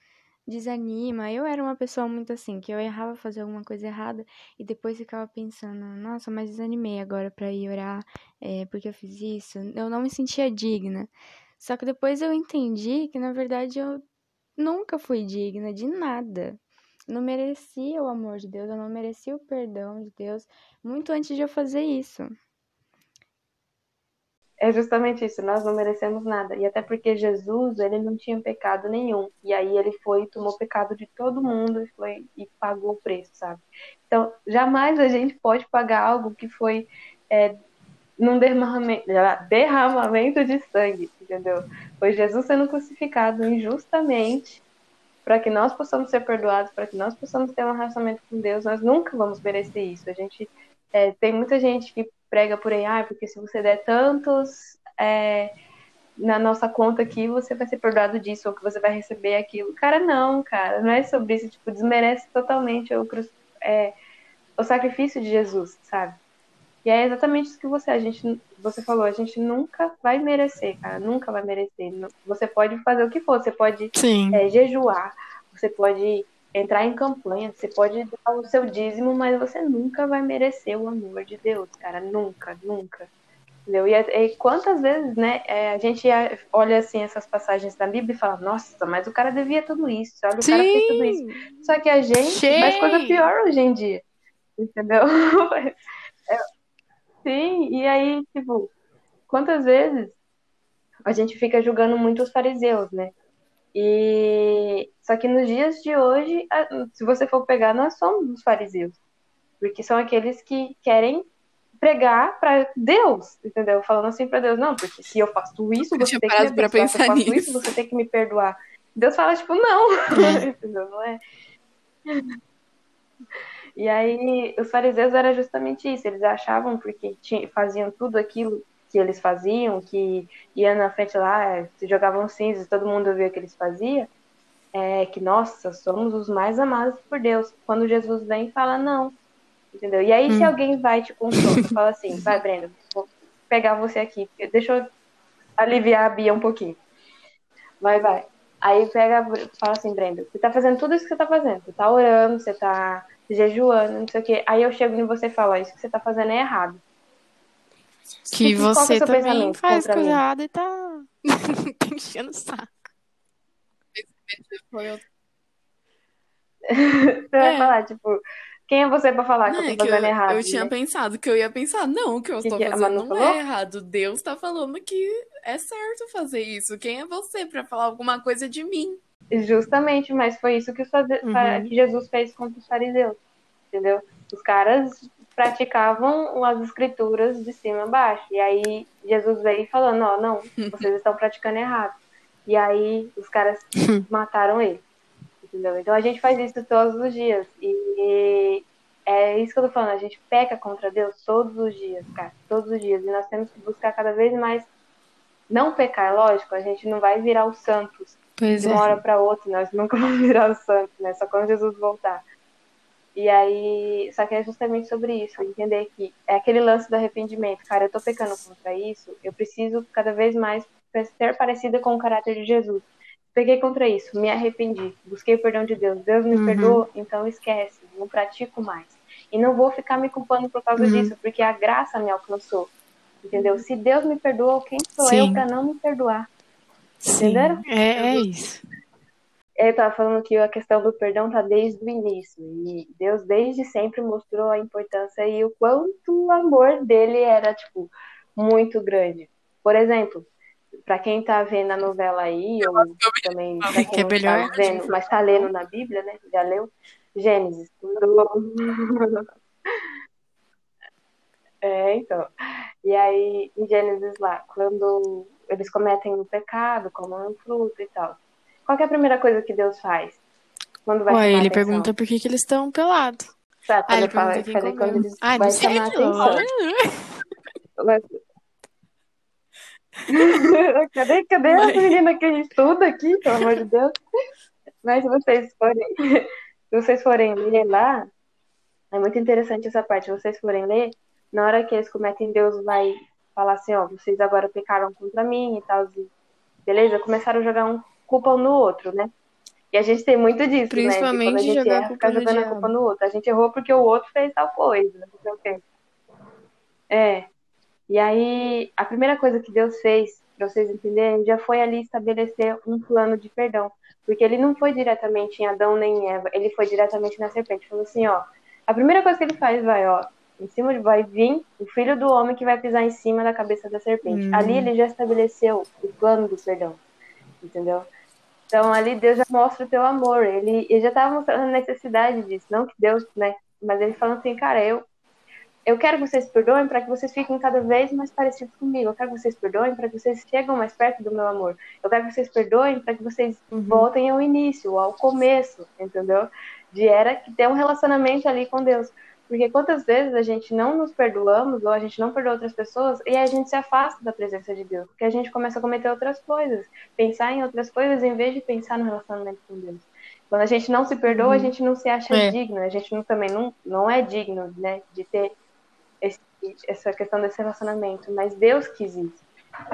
Speaker 3: desanima. Eu era uma pessoa muito assim, que eu errava fazer alguma coisa errada e depois ficava pensando, nossa, mas desanimei agora pra ir orar, é, porque eu fiz isso. Eu não me sentia digna. Só que depois eu entendi que, na verdade, eu nunca fui digna de nada. Não merecia o amor de Deus, eu não merecia o perdão de Deus, muito antes de eu fazer isso.
Speaker 4: É justamente isso, nós não merecemos nada. E até porque Jesus, ele não tinha pecado nenhum. E aí ele foi e tomou pecado de todo mundo e foi e pagou o preço, sabe? Então, jamais a gente pode pagar algo que foi é, num derramamento, derramamento de sangue, entendeu? Foi Jesus sendo crucificado injustamente para que nós possamos ser perdoados, para que nós possamos ter um relacionamento com Deus. Nós nunca vamos merecer isso. A gente É, tem muita gente que prega por aí, ah, porque se você der tantos é, na nossa conta aqui, você vai ser perdoado disso, ou que você vai receber aquilo. Cara, não, cara, não é sobre isso. Tipo, desmerece totalmente o, é, o sacrifício de Jesus, sabe? E é exatamente isso que você, a gente, você falou, a gente nunca vai merecer, cara, nunca vai merecer. Você pode fazer o que for, você pode é, jejuar, você pode entrar em campanha, você pode dar o seu dízimo, mas você nunca vai merecer o amor de Deus, cara, nunca, nunca. Entendeu? E, e quantas vezes, né, é, a gente olha assim essas passagens da Bíblia e fala, nossa, mas o cara devia tudo isso, olha, o Sim. cara fez tudo isso. Só que a gente faz coisa pior hoje em dia. Entendeu? é, sim, e aí, tipo, quantas vezes a gente fica julgando muito os fariseus, né? E só que nos dias de hoje, se você for pegar, nós somos os fariseus. Porque são aqueles que querem pregar para Deus, entendeu? Falando assim para Deus, não, porque se eu faço isso, você tem que me abençoar, se eu faço nisso. isso, você tem que me perdoar. Deus fala, tipo, não, é. entendeu? Não é. E aí, os fariseus era justamente isso, eles achavam, porque tinham, faziam tudo aquilo que eles faziam, que ia na frente lá, se jogavam cinzas, todo mundo via o que eles faziam, é que, nossa, somos os mais amados por Deus. Quando Jesus vem fala, não, Entendeu? E aí, hum. se alguém vai te consolar, fala assim, vai, Brenda, vou pegar você aqui, deixa eu aliviar a Bia um pouquinho. Vai, vai. Aí pega, fala assim, Brenda, você tá fazendo tudo isso que você tá fazendo. Você tá orando, você tá jejuando, não sei o quê. Aí eu chego em você e falo, isso que você tá fazendo é errado.
Speaker 2: Que e, você é também faz coisa errada e tá enchendo o saco.
Speaker 4: você vai é. falar, tipo, quem é você pra falar não, que eu tô fazendo
Speaker 1: eu,
Speaker 4: errado?
Speaker 1: Eu né? tinha pensado que eu ia pensar, não, o que eu que estou que fazendo não falou? é errado. Deus tá falando que é certo fazer isso. Quem é você para falar alguma coisa de mim?
Speaker 4: Justamente, mas foi isso que, uhum. que Jesus fez contra os fariseus, entendeu? Os caras praticavam as escrituras de cima a baixo. E aí Jesus veio falando, ó, não, vocês estão praticando errado. E aí os caras mataram ele entendeu? Então a gente faz isso todos os dias. E é isso que eu tô falando, a gente peca contra Deus todos os dias, cara, todos os dias. E nós temos que buscar cada vez mais não pecar, lógico, a gente não vai virar os santos pois de uma é. hora para outra, nós nunca vamos virar os santos, né? Só quando Jesus voltar. E aí, só que é justamente sobre isso, entender que é aquele lance do arrependimento. Cara, eu tô pecando contra isso, eu preciso cada vez mais ser parecida com o caráter de Jesus. Peguei contra isso, me arrependi, busquei o perdão de Deus. Deus me uhum. perdoou, então esquece, não pratico mais. E não vou ficar me culpando por causa uhum. disso, porque a graça me alcançou. Entendeu? Se Deus me perdoou, quem sou Sim. eu para não me perdoar? Entenderam?
Speaker 2: É, é isso.
Speaker 4: Eu estava falando que a questão do perdão tá desde o início. E Deus desde sempre mostrou a importância e o quanto o amor dele era, tipo, muito grande. Por exemplo, para quem está vendo a novela aí, ou também para quem é não está vendo, mas está lendo na Bíblia, né? Já leu? Gênesis. É, então. E aí, em Gênesis lá, quando eles cometem um pecado, comem um fruto e tal. Qual é a primeira coisa que Deus faz?
Speaker 2: Quando vai Ué, ele atenção? pergunta por que, que eles estão pelados.
Speaker 4: Tá, quando, ah, ele fala, quando eles ah, vai chamar atenção. cadê cadê Mas... essa menina que estuda aqui, pelo amor de Deus? Mas se vocês forem, se vocês forem ler lá, é muito interessante essa parte. Se vocês forem ler, na hora que eles cometem, Deus vai falar assim, ó, vocês agora pecaram contra mim e tal, beleza? Começaram a jogar um culpa um no outro, né? E a gente tem muito disso,
Speaker 2: Principalmente
Speaker 4: né?
Speaker 2: Principalmente jogar erra,
Speaker 4: ficar jogando a culpa no outro. A gente errou porque o outro fez tal coisa, não sei o quê. É. E aí, a primeira coisa que Deus fez, para vocês entenderem, já foi ali estabelecer um plano de perdão. Porque ele não foi diretamente em Adão nem em Eva, ele foi diretamente na serpente. Falou assim, ó, a primeira coisa que ele faz vai, ó, em cima vai vir o filho do homem que vai pisar em cima da cabeça da serpente. Uhum. Ali ele já estabeleceu o plano do perdão, entendeu? Então ali Deus já mostra o teu amor. Ele, ele já estava mostrando a necessidade disso, não que Deus, né? Mas ele falando assim, cara, eu eu quero que vocês perdoem para que vocês fiquem cada vez mais parecidos comigo. Eu quero que vocês perdoem para que vocês cheguem mais perto do meu amor. Eu quero que vocês perdoem para que vocês uhum. voltem ao início, ao começo, entendeu? De era que ter um relacionamento ali com Deus. Porque quantas vezes a gente não nos perdoamos ou a gente não perdoa outras pessoas e a gente se afasta da presença de Deus, porque a gente começa a cometer outras coisas, pensar em outras coisas em vez de pensar no relacionamento com Deus. Quando a gente não se perdoa, uhum. a gente não se acha é. digno, a gente não, também não, não é digno, né, de ter esse, essa questão desse relacionamento, mas Deus quis isso.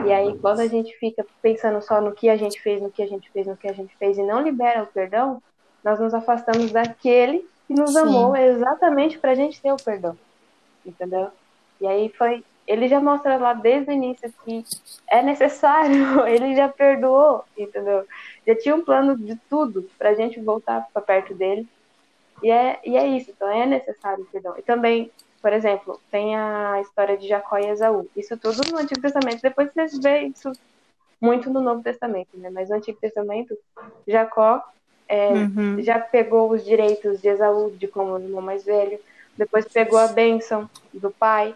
Speaker 4: E aí, quando a gente fica pensando só no que a gente fez, no que a gente fez, no que a gente fez e não libera o perdão, nós nos afastamos daquele que nos Sim. amou exatamente para a gente ter o perdão. Entendeu? E aí foi. Ele já mostra lá desde o início que é necessário, ele já perdoou, entendeu? Já tinha um plano de tudo para a gente voltar para perto dele. E é, e é isso, então é necessário o perdão. E também, por exemplo, tem a história de Jacó e Esaú. Isso tudo no Antigo Testamento. Depois vocês vê isso muito no Novo Testamento, né? Mas no Antigo Testamento, Jacó é, uhum. já pegou os direitos de Esaú, de como o irmão mais velho, depois pegou a bênção do pai.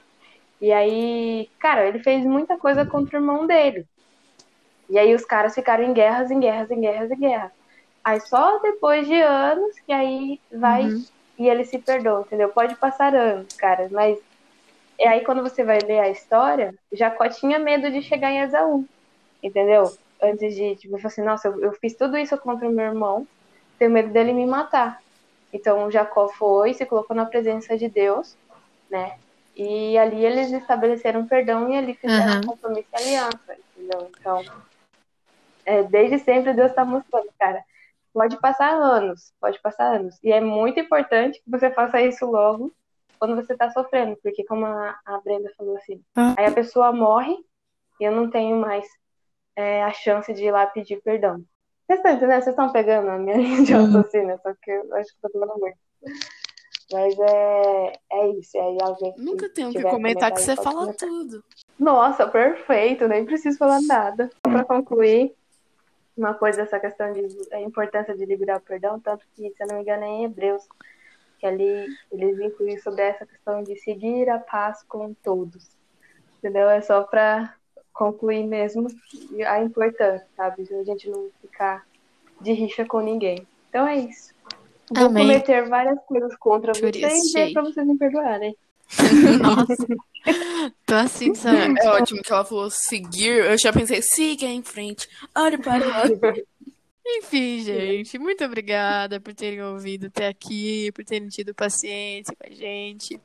Speaker 4: E aí, cara, ele fez muita coisa contra o irmão dele. E aí os caras ficaram em guerras, em guerras, em guerras, em guerras. Aí só depois de anos que aí vai uhum. e ele se perdoa, entendeu? Pode passar anos, cara, mas e aí quando você vai ler a história, Jacó tinha medo de chegar em Esaú, entendeu? Antes de, tipo, assim, nossa, eu, eu fiz tudo isso contra o meu irmão, tenho medo dele me matar. Então Jacó foi, se colocou na presença de Deus, né? E ali eles estabeleceram perdão e ali fizeram uhum. compromisso e aliança, entendeu? Então, é, desde sempre Deus está mostrando, cara. Pode passar anos, pode passar anos. E é muito importante que você faça isso logo quando você está sofrendo, porque como a, a Brenda falou assim, uhum. aí a pessoa morre e eu não tenho mais é, a chance de ir lá pedir perdão. Vocês estão entendendo? Vocês estão pegando a minha linha de uhum. raciocínio, só que eu acho que tô falando muito. Mas é, é isso. Aí alguém
Speaker 1: Nunca tenho que comentar que você fala comentar. tudo.
Speaker 4: Nossa, perfeito. Nem preciso falar nada. Para concluir, uma coisa dessa questão de a importância de liberar o perdão, tanto que, se eu não me engano, é em Hebreus, que ali eles incluem sobre essa questão de seguir a paz com todos. Entendeu? É só para concluir mesmo a importância, sabe? De a gente não ficar de rixa com ninguém. Então é isso. Vou Amém. cometer várias coisas contra Por vocês e é pra vocês me perdoarem.
Speaker 1: Nossa. Tô assim, sabe? É ótimo que ela falou seguir. Eu já pensei, siga em frente. Olha para lá.
Speaker 2: Enfim, gente, muito obrigada por terem ouvido até aqui, por terem tido paciência com a gente.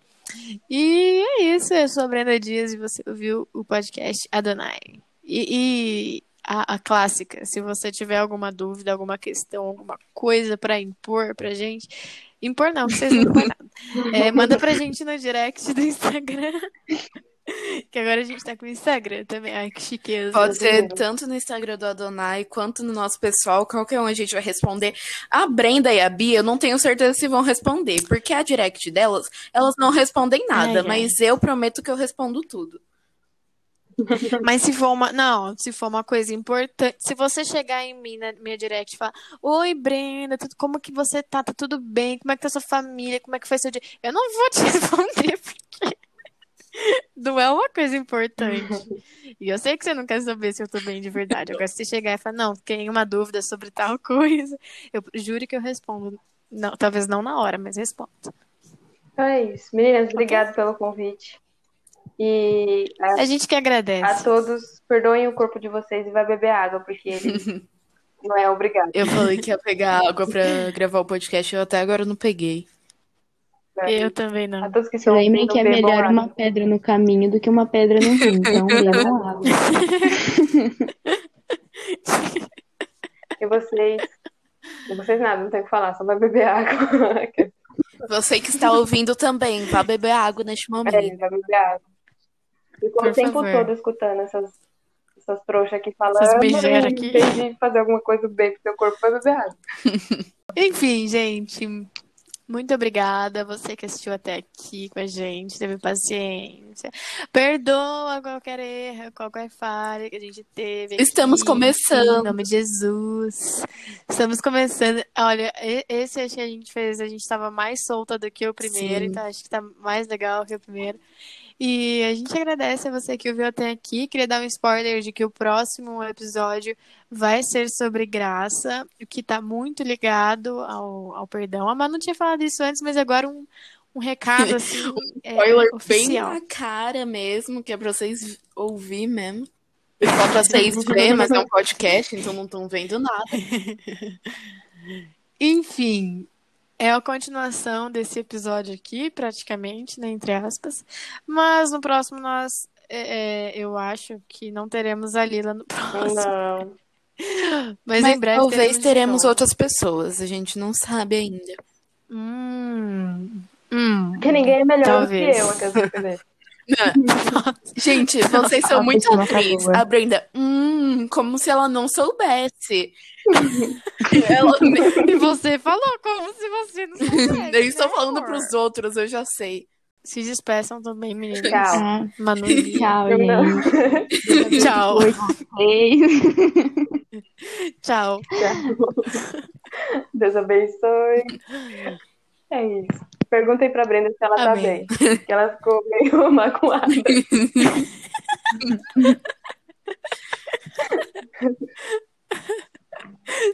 Speaker 2: E é isso, eu sou a Brenda Dias e você ouviu o podcast Adonai. E, e a, a, clássica, se você tiver alguma dúvida, alguma questão, alguma coisa para impor pra gente, impor não, vocês não impor nada. É, manda pra gente no direct do Instagram. Que agora a gente tá com o Instagram também. Ai, que chiqueza.
Speaker 1: Pode ser tanto no Instagram do Adonai quanto no nosso pessoal. Qualquer um a gente vai responder. A Brenda e a Bia, eu não tenho certeza se vão responder. Porque a direct delas, elas não respondem nada. Ai, mas ai. eu prometo que eu respondo tudo.
Speaker 2: Mas se for uma. Não, se for uma coisa importante. Se você chegar em mim na minha direct e falar: Oi, Brenda, tudo, como que você tá? Tá tudo bem? Como é que tá sua família? Como é que foi seu dia? Eu não vou te responder, porque não é uma coisa importante. E eu sei que você não quer saber se eu tô bem de verdade. Agora, se você chegar e falar, não, tem uma dúvida sobre tal coisa, eu juro que eu respondo. Não, talvez não na hora, mas respondo.
Speaker 4: Então é isso. Meninas, obrigado pelo convite. E
Speaker 2: a, a, gente que agradece.
Speaker 4: A todos, perdoem o corpo de vocês e vai beber água, porque ele não é obrigado.
Speaker 1: Eu falei que ia pegar água pra gravar o podcast, eu até agora não peguei.
Speaker 2: Eu também não.
Speaker 3: Que Lembrem que é melhor uma pedra no caminho do que uma pedra no rio. Então, leva água.
Speaker 4: e vocês? E vocês nada, não tem o que falar, só vai beber água.
Speaker 1: Você que está ouvindo também, vá beber água neste momento. É,
Speaker 4: vai beber água. Ficou o tempo favor. todo escutando essas, essas trouxas aqui falando. Essas
Speaker 2: beijeras aqui.
Speaker 4: Em de fazer alguma coisa bem pro seu corpo, vai beber água.
Speaker 2: Enfim, gente. Muito obrigada, você que assistiu até aqui com a gente, teve paciência. Perdoa qualquer erro, qualquer falha que a gente teve.
Speaker 1: Estamos aqui, começando.
Speaker 2: Em nome de Jesus. Estamos começando. Olha, esse acho que a gente fez, a gente estava mais solta do que o primeiro, Sim. então acho que tá mais legal que o primeiro. E a gente agradece a você que ouviu até aqui. Queria dar um spoiler de que o próximo episódio vai ser sobre graça, o que está muito ligado ao, ao perdão. A Manu tinha falado isso antes, mas agora um, um recado assim é,
Speaker 1: Spoiler bem
Speaker 2: oficial.
Speaker 1: na cara mesmo, que é pra vocês ouvir mesmo. Só pra vocês verem, mas é um podcast, então não estão vendo nada.
Speaker 2: Enfim, é a continuação desse episódio aqui, praticamente, né, entre aspas. Mas no próximo nós, é, é, eu acho que não teremos a Lila no próximo.
Speaker 4: Não.
Speaker 2: Mas,
Speaker 1: Mas
Speaker 2: em breve
Speaker 1: talvez teremos
Speaker 2: novo.
Speaker 1: outras pessoas, a gente não sabe ainda.
Speaker 2: Hum, hum.
Speaker 4: Porque ninguém é melhor
Speaker 2: Talvez.
Speaker 4: do que eu. quer dizer.
Speaker 1: Gente, vocês são muito atrizes. A Brenda, hum, como se ela não soubesse. ela
Speaker 2: E você falou como se você não soubesse.
Speaker 1: nem estou
Speaker 2: né,
Speaker 1: falando
Speaker 2: amor?
Speaker 1: pros outros, eu já sei.
Speaker 2: Se despeçam também, meninas.
Speaker 4: Tchau.
Speaker 3: Ah,
Speaker 2: Manu
Speaker 3: tchau,
Speaker 4: Eu
Speaker 3: gente.
Speaker 2: Tchau.
Speaker 3: Vocês.
Speaker 2: Tchau.
Speaker 4: Deus abençoe. É isso. Perguntem pra Brenda se ela tá
Speaker 2: Amém.
Speaker 4: bem. Que ela ficou meio magoada.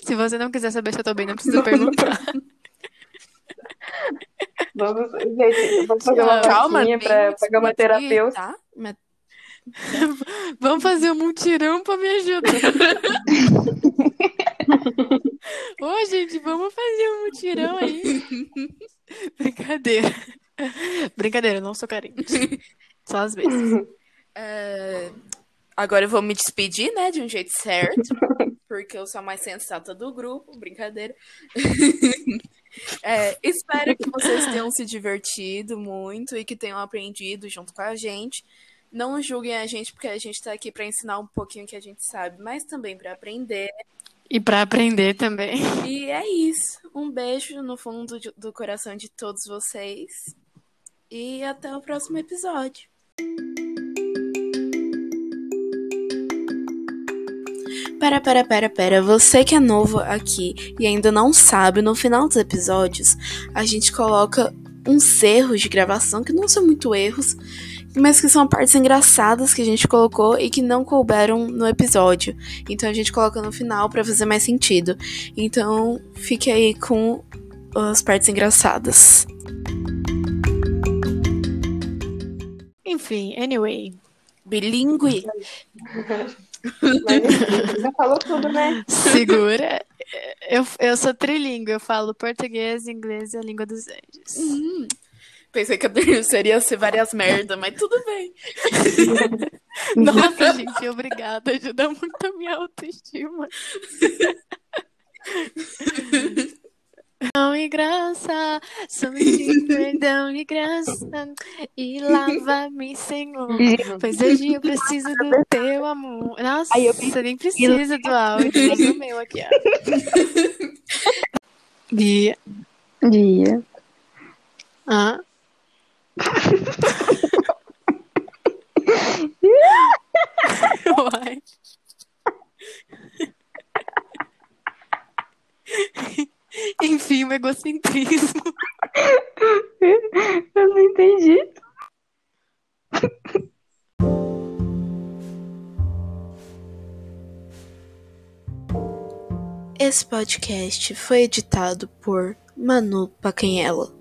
Speaker 2: Se você não quiser saber se eu tô bem, não precisa perguntar.
Speaker 4: Vamos, gente, vamos fazer uma
Speaker 1: Calma,
Speaker 4: pra pagar uma
Speaker 1: aqui,
Speaker 4: terapeuta.
Speaker 1: Tá? Mas-
Speaker 2: Vamos fazer um mutirão pra me ajudar. Ô, gente, vamos fazer um mutirão aí. Brincadeira. Brincadeira, eu não sou carente. Só às vezes.
Speaker 1: É, Agora eu vou me despedir, né, de um jeito certo, porque eu sou a mais sensata do grupo, brincadeira. É, espero que vocês tenham se divertido muito e que tenham aprendido junto com a gente. Não julguem a gente, porque a gente tá aqui para ensinar um pouquinho que a gente sabe, mas também para aprender.
Speaker 2: E pra aprender também.
Speaker 1: E é isso. Um beijo no fundo do coração de todos vocês. E até o próximo episódio. Pera, pera, pera, pera. Você que é novo aqui e ainda não sabe, no final dos episódios, a gente coloca uns erros de gravação que não são muito erros, mas que são partes engraçadas que a gente colocou e que não couberam no episódio. Então a gente coloca no final pra fazer mais sentido. Então fique aí com as partes engraçadas.
Speaker 2: Enfim, anyway.
Speaker 1: Bilingue.
Speaker 4: Mas já falou tudo, né?
Speaker 2: Segura. Eu, eu sou trilingue, eu falo português, inglês e a língua dos anjos.
Speaker 1: Hum, pensei que a terceira ia ser várias merda, mas tudo bem.
Speaker 2: Nossa, gente, obrigada. Ajuda muito a minha autoestima. Perdão e graça, somente perdão e graça, e lava-me, Senhor, pois hoje eu preciso do teu amor. Nossa,
Speaker 3: Aí eu
Speaker 2: você nem precisa do áudio, usa o meu aqui, ó. Bia.
Speaker 3: Dia.
Speaker 2: Ah. Uai. Enfim, o egocentrismo.
Speaker 3: Eu não entendi.
Speaker 1: Esse podcast foi editado por Manu Pacanhela.